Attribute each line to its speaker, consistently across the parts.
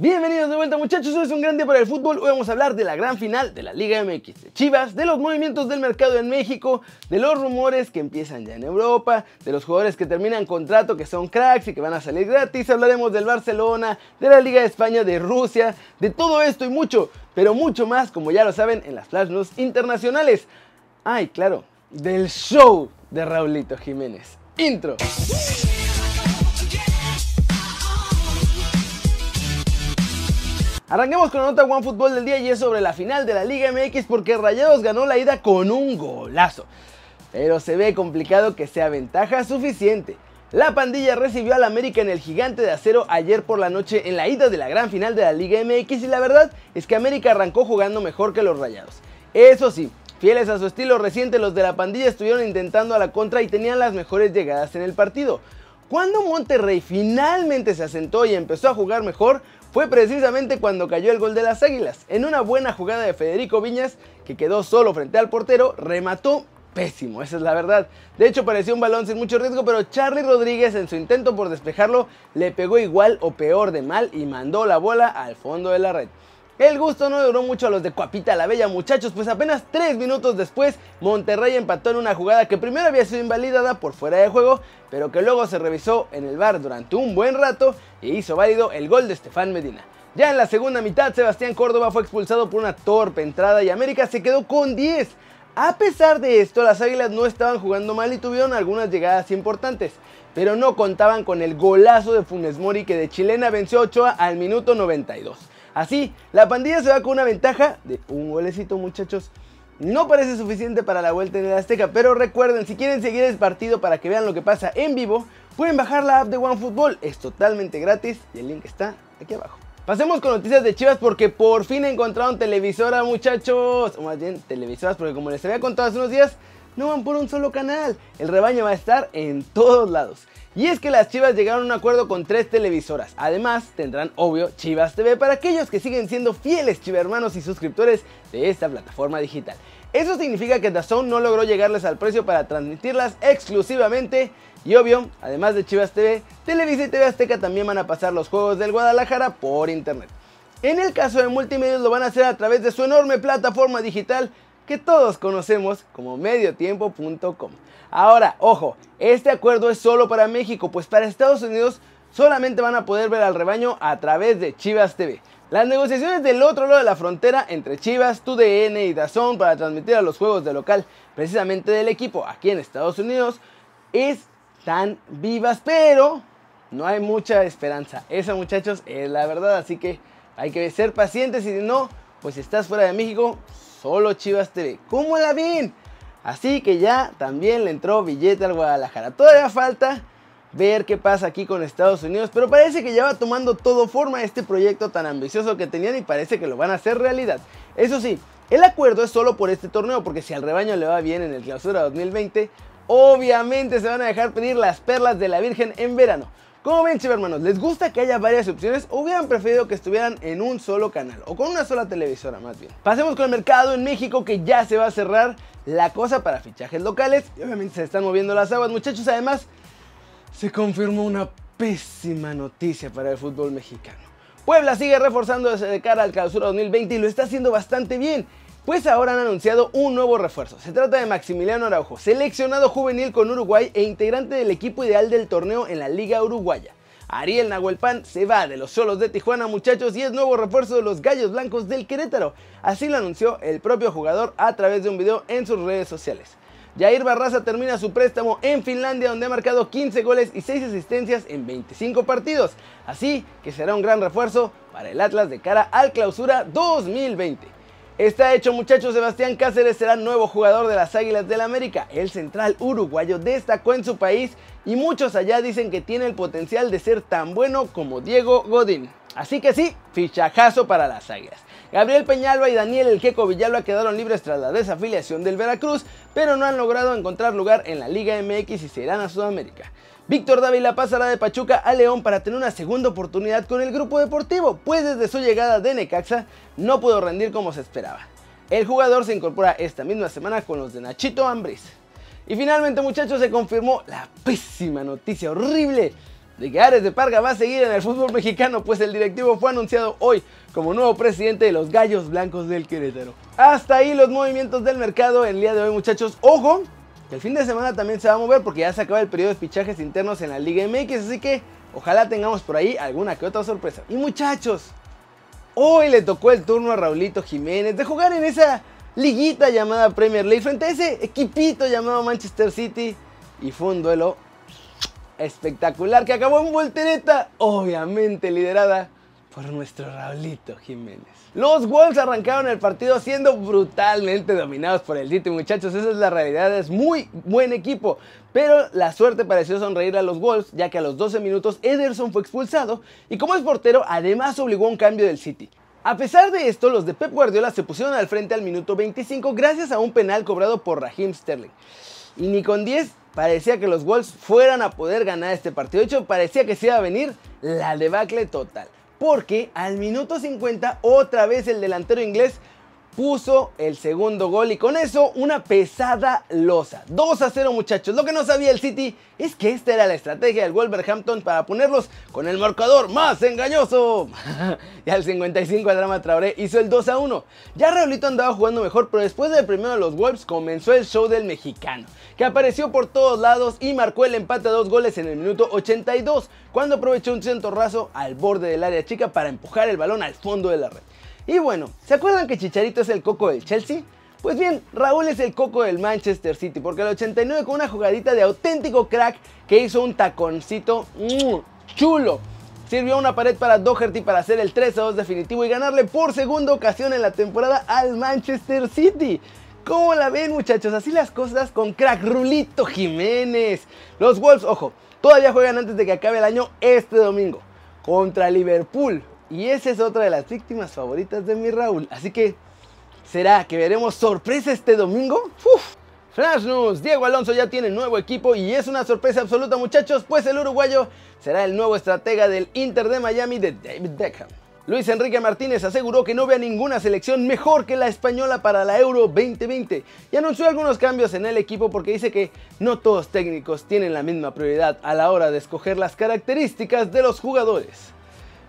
Speaker 1: Bienvenidos de vuelta muchachos, hoy es un gran día para el fútbol, hoy vamos a hablar de la gran final de la Liga MX, de Chivas, de los movimientos del mercado en México, de los rumores que empiezan ya en Europa, de los jugadores que terminan contrato que son cracks y que van a salir gratis, hablaremos del Barcelona, de la Liga de España, de Rusia, de todo esto y mucho, pero mucho más como ya lo saben en las Flash News internacionales. Ay, claro, del show de Raulito Jiménez. Intro. Arranquemos con la nota One Fútbol del día y es sobre la final de la Liga MX porque Rayados ganó la ida con un golazo. Pero se ve complicado que sea ventaja suficiente. La pandilla recibió al América en el gigante de acero ayer por la noche en la ida de la gran final de la Liga MX y la verdad es que América arrancó jugando mejor que los Rayados. Eso sí, fieles a su estilo reciente los de la pandilla estuvieron intentando a la contra y tenían las mejores llegadas en el partido. Cuando Monterrey finalmente se asentó y empezó a jugar mejor, fue precisamente cuando cayó el gol de las Águilas. En una buena jugada de Federico Viñas, que quedó solo frente al portero, remató pésimo, esa es la verdad. De hecho pareció un balón sin mucho riesgo, pero Charlie Rodríguez en su intento por despejarlo le pegó igual o peor de mal y mandó la bola al fondo de la red. El gusto no duró mucho a los de Cuapita la Bella muchachos, pues apenas 3 minutos después Monterrey empató en una jugada que primero había sido invalidada por fuera de juego, pero que luego se revisó en el bar durante un buen rato e hizo válido el gol de Estefan Medina. Ya en la segunda mitad Sebastián Córdoba fue expulsado por una torpe entrada y América se quedó con 10. A pesar de esto, las Águilas no estaban jugando mal y tuvieron algunas llegadas importantes, pero no contaban con el golazo de Funes Mori que de chilena venció a Ochoa al minuto 92. Así, la pandilla se va con una ventaja de un golecito muchachos. No parece suficiente para la vuelta en el Azteca, pero recuerden, si quieren seguir el partido para que vean lo que pasa en vivo, pueden bajar la app de OneFootball, es totalmente gratis y el link está aquí abajo. Pasemos con noticias de Chivas porque por fin encontraron televisora muchachos, o más bien televisoras porque como les había contado hace unos días, no van por un solo canal, el rebaño va a estar en todos lados. Y es que las Chivas llegaron a un acuerdo con tres televisoras. Además, tendrán, obvio, Chivas TV para aquellos que siguen siendo fieles chivermanos y suscriptores de esta plataforma digital. Eso significa que DAZN no logró llegarles al precio para transmitirlas exclusivamente. Y obvio, además de Chivas TV, Televisa y TV Azteca también van a pasar los juegos del Guadalajara por internet. En el caso de multimedia lo van a hacer a través de su enorme plataforma digital que todos conocemos como mediotiempo.com. Ahora, ojo, este acuerdo es solo para México, pues para Estados Unidos solamente van a poder ver al rebaño a través de Chivas TV. Las negociaciones del otro lado de la frontera entre Chivas, TUDN y DAZN para transmitir a los juegos de local precisamente del equipo aquí en Estados Unidos están vivas, pero no hay mucha esperanza. Esa muchachos es la verdad, así que hay que ser pacientes y si no, pues si estás fuera de México, solo Chivas TV. ¿Cómo la ven? Así que ya también le entró billete al Guadalajara. Todavía falta ver qué pasa aquí con Estados Unidos, pero parece que ya va tomando todo forma este proyecto tan ambicioso que tenían y parece que lo van a hacer realidad. Eso sí, el acuerdo es solo por este torneo, porque si al rebaño le va bien en el clausura 2020, obviamente se van a dejar pedir las perlas de la Virgen en verano. Como ven, hermanos, ¿les gusta que haya varias opciones o hubieran preferido que estuvieran en un solo canal o con una sola televisora más bien? Pasemos con el mercado en México que ya se va a cerrar la cosa para fichajes locales y obviamente se están moviendo las aguas, muchachos. Además, se confirmó una pésima noticia para el fútbol mexicano. Puebla sigue reforzándose de cara al clausura 2020 y lo está haciendo bastante bien. Pues ahora han anunciado un nuevo refuerzo. Se trata de Maximiliano Araujo, seleccionado juvenil con Uruguay e integrante del equipo ideal del torneo en la Liga Uruguaya. Ariel Nahuelpan se va de los solos de Tijuana muchachos y es nuevo refuerzo de los Gallos Blancos del Querétaro. Así lo anunció el propio jugador a través de un video en sus redes sociales. Jair Barraza termina su préstamo en Finlandia donde ha marcado 15 goles y 6 asistencias en 25 partidos. Así que será un gran refuerzo para el Atlas de cara al clausura 2020. Está hecho muchachos, Sebastián Cáceres será nuevo jugador de las Águilas del América. El central uruguayo destacó en su país y muchos allá dicen que tiene el potencial de ser tan bueno como Diego Godín. Así que sí, fichajazo para las Águilas. Gabriel Peñalba y Daniel El Queco Villalba quedaron libres tras la desafiliación del Veracruz, pero no han logrado encontrar lugar en la Liga MX y se irán a Sudamérica. Víctor Dávila pasará de Pachuca a León para tener una segunda oportunidad con el grupo deportivo, pues desde su llegada de Necaxa no pudo rendir como se esperaba. El jugador se incorpora esta misma semana con los de Nachito Ambriz. Y finalmente muchachos se confirmó la pésima noticia horrible de que Ares de Parga va a seguir en el fútbol mexicano, pues el directivo fue anunciado hoy como nuevo presidente de los Gallos Blancos del Querétaro. Hasta ahí los movimientos del mercado el día de hoy, muchachos. Ojo, el fin de semana también se va a mover porque ya se acaba el periodo de fichajes internos en la Liga MX, así que ojalá tengamos por ahí alguna que otra sorpresa. Y muchachos, hoy le tocó el turno a Raulito Jiménez de jugar en esa liguita llamada Premier League frente a ese equipito llamado Manchester City y fue un duelo espectacular que acabó en voltereta, obviamente liderada por nuestro Raulito Jiménez. Los Wolves arrancaron el partido siendo brutalmente dominados por el City, muchachos, esa es la realidad, es muy buen equipo, pero la suerte pareció sonreír a los Wolves, ya que a los 12 minutos Ederson fue expulsado y como es portero, además obligó a un cambio del City. A pesar de esto, los de Pep Guardiola se pusieron al frente al minuto 25 gracias a un penal cobrado por Raheem Sterling. Y ni con 10 parecía que los Wolves fueran a poder ganar este partido. De hecho, parecía que se iba a venir la debacle total. Porque al minuto 50 otra vez el delantero inglés puso el segundo gol y con eso una pesada losa. 2 a 0 muchachos. Lo que no sabía el City es que esta era la estrategia del Wolverhampton para ponerlos con el marcador más engañoso. y al 55 el drama Traoré hizo el 2 a 1. Ya Raulito andaba jugando mejor, pero después del primero de los Wolves comenzó el show del mexicano, que apareció por todos lados y marcó el empate a dos goles en el minuto 82, cuando aprovechó un centro raso al borde del área chica para empujar el balón al fondo de la red. Y bueno, ¿se acuerdan que Chicharito es el coco del Chelsea? Pues bien, Raúl es el coco del Manchester City, porque al 89 con una jugadita de auténtico crack que hizo un taconcito chulo. Sirvió una pared para Doherty para hacer el 3 2 definitivo y ganarle por segunda ocasión en la temporada al Manchester City. ¿Cómo la ven muchachos? Así las cosas con crack Rulito Jiménez. Los Wolves, ojo, todavía juegan antes de que acabe el año este domingo contra Liverpool. Y esa es otra de las víctimas favoritas de mi Raúl. Así que, ¿será que veremos sorpresa este domingo? Uf. Flash News, Diego Alonso ya tiene nuevo equipo y es una sorpresa absoluta muchachos, pues el uruguayo será el nuevo estratega del Inter de Miami de David Beckham. Luis Enrique Martínez aseguró que no ve a ninguna selección mejor que la española para la Euro 2020 y anunció algunos cambios en el equipo porque dice que no todos técnicos tienen la misma prioridad a la hora de escoger las características de los jugadores.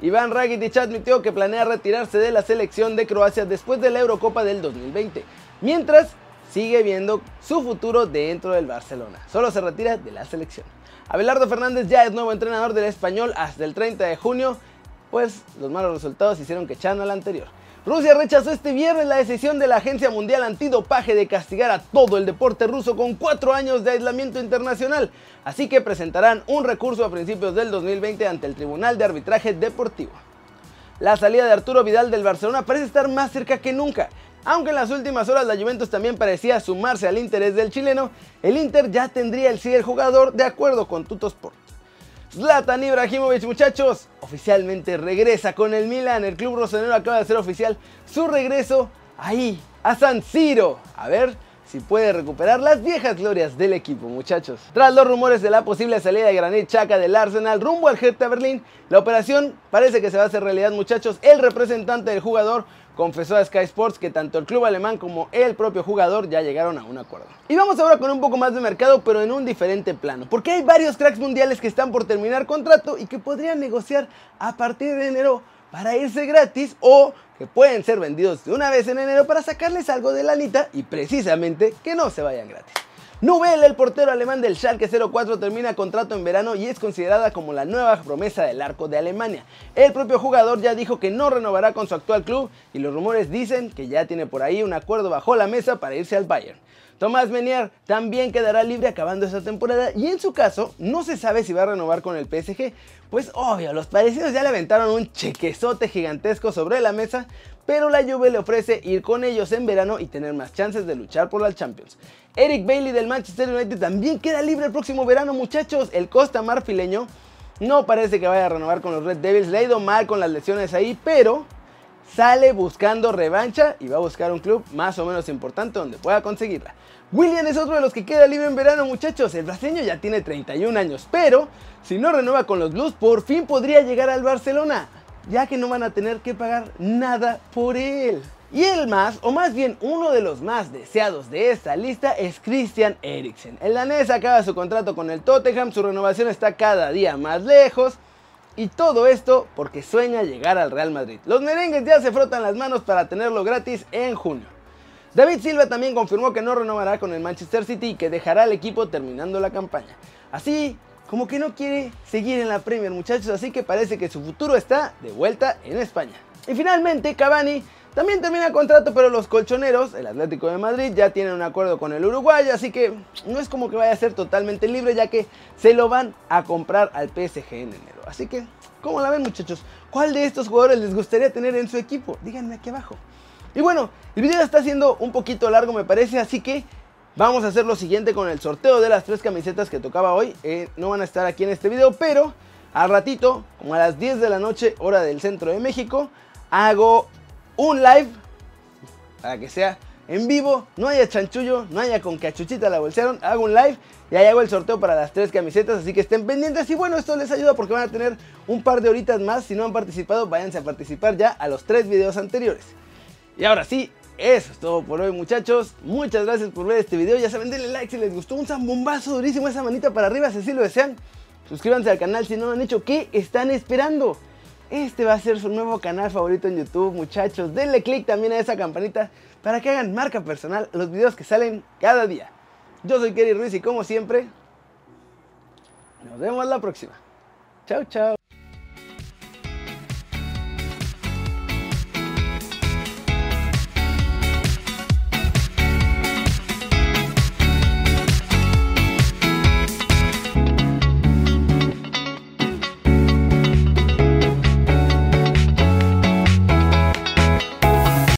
Speaker 1: Iván Rakitic admitió que planea retirarse de la selección de Croacia después de la Eurocopa del 2020, mientras sigue viendo su futuro dentro del Barcelona. Solo se retira de la selección. Abelardo Fernández ya es nuevo entrenador del español hasta el 30 de junio, pues los malos resultados hicieron que echara al anterior. Rusia rechazó este viernes la decisión de la Agencia Mundial Antidopaje de castigar a todo el deporte ruso con cuatro años de aislamiento internacional, así que presentarán un recurso a principios del 2020 ante el Tribunal de Arbitraje Deportivo. La salida de Arturo Vidal del Barcelona parece estar más cerca que nunca. Aunque en las últimas horas la Juventus también parecía sumarse al interés del chileno, el Inter ya tendría el sí del jugador de acuerdo con Tutosport. Zlatan Ibrahimovic, muchachos, oficialmente regresa con el Milan. El club rosonero acaba de hacer oficial su regreso ahí, a San Siro. A ver si puede recuperar las viejas glorias del equipo, muchachos. Tras los rumores de la posible salida de Granit Xhaka del Arsenal rumbo al Hertha Berlín, la operación parece que se va a hacer realidad, muchachos. El representante del jugador confesó a Sky Sports que tanto el club alemán como el propio jugador ya llegaron a un acuerdo. Y vamos ahora con un poco más de mercado, pero en un diferente plano, porque hay varios cracks mundiales que están por terminar contrato y que podrían negociar a partir de enero para irse gratis o que pueden ser vendidos de una vez en enero para sacarles algo de la lanita y precisamente que no se vayan gratis. Nubel, el portero alemán del Schalke 04, termina contrato en verano y es considerada como la nueva promesa del arco de Alemania. El propio jugador ya dijo que no renovará con su actual club y los rumores dicen que ya tiene por ahí un acuerdo bajo la mesa para irse al Bayern. Tomás Menier también quedará libre acabando esta temporada y en su caso no se sabe si va a renovar con el PSG, pues obvio, los parecidos ya le aventaron un chequezote gigantesco sobre la mesa, pero la Juve le ofrece ir con ellos en verano y tener más chances de luchar por la Champions. Eric Bailey del Manchester United también queda libre el próximo verano, muchachos. El Costa Marfileño no parece que vaya a renovar con los Red Devils. Le ha ido mal con las lesiones ahí, pero sale buscando revancha y va a buscar un club más o menos importante donde pueda conseguirla. William es otro de los que queda libre en verano, muchachos. El brasileño ya tiene 31 años, pero si no renueva con los Blues, por fin podría llegar al Barcelona. ya que no van a tener que pagar nada por él. Y el más, o más bien uno de los más deseados de esta lista es Christian Eriksen. El danés acaba su contrato con el Tottenham, su renovación está cada día más lejos. Y todo esto porque sueña llegar al Real Madrid. Los merengues ya se frotan las manos para tenerlo gratis en junio. David Silva también confirmó que no renovará con el Manchester City y que dejará el equipo terminando la campaña. Así como que no quiere seguir en la Premier muchachos, así que parece que su futuro está de vuelta en España. Y finalmente Cavani también termina contrato, pero los colchoneros, el Atlético de Madrid, ya tienen un acuerdo con el Uruguay, así que no es como que vaya a ser totalmente libre, ya que se lo van a comprar al PSG en enero. Así que, ¿cómo la ven muchachos? ¿Cuál de estos jugadores les gustaría tener en su equipo? Díganme aquí abajo. Y bueno, el video está siendo un poquito largo me parece, así que vamos a hacer lo siguiente con el sorteo de las tres camisetas que tocaba hoy. Eh, no van a estar aquí en este video, pero al ratito, como a las 10 de la noche, hora del centro de México, hago un live para que sea en vivo, no haya chanchullo, no haya con que a Chuchita la bolsearon, hago un live y ahí hago el sorteo para las tres camisetas, así que estén pendientes. Y bueno, esto les ayuda porque van a tener un par de horitas más, si no han participado, váyanse a participar ya a los tres videos anteriores. Y ahora sí, eso es todo por hoy muchachos, muchas gracias por ver este video, ya saben, denle like si les gustó, un zambombazo durísimo, esa manita para arriba si así lo desean, suscríbanse al canal si no lo han hecho, ¿qué están esperando? Este va a ser su nuevo canal favorito en YouTube, muchachos. Denle click también a esa campanita para que hagan marca personal los videos que salen cada día. Yo soy Kerry Ruiz y como siempre, nos vemos la próxima. Chao, chao.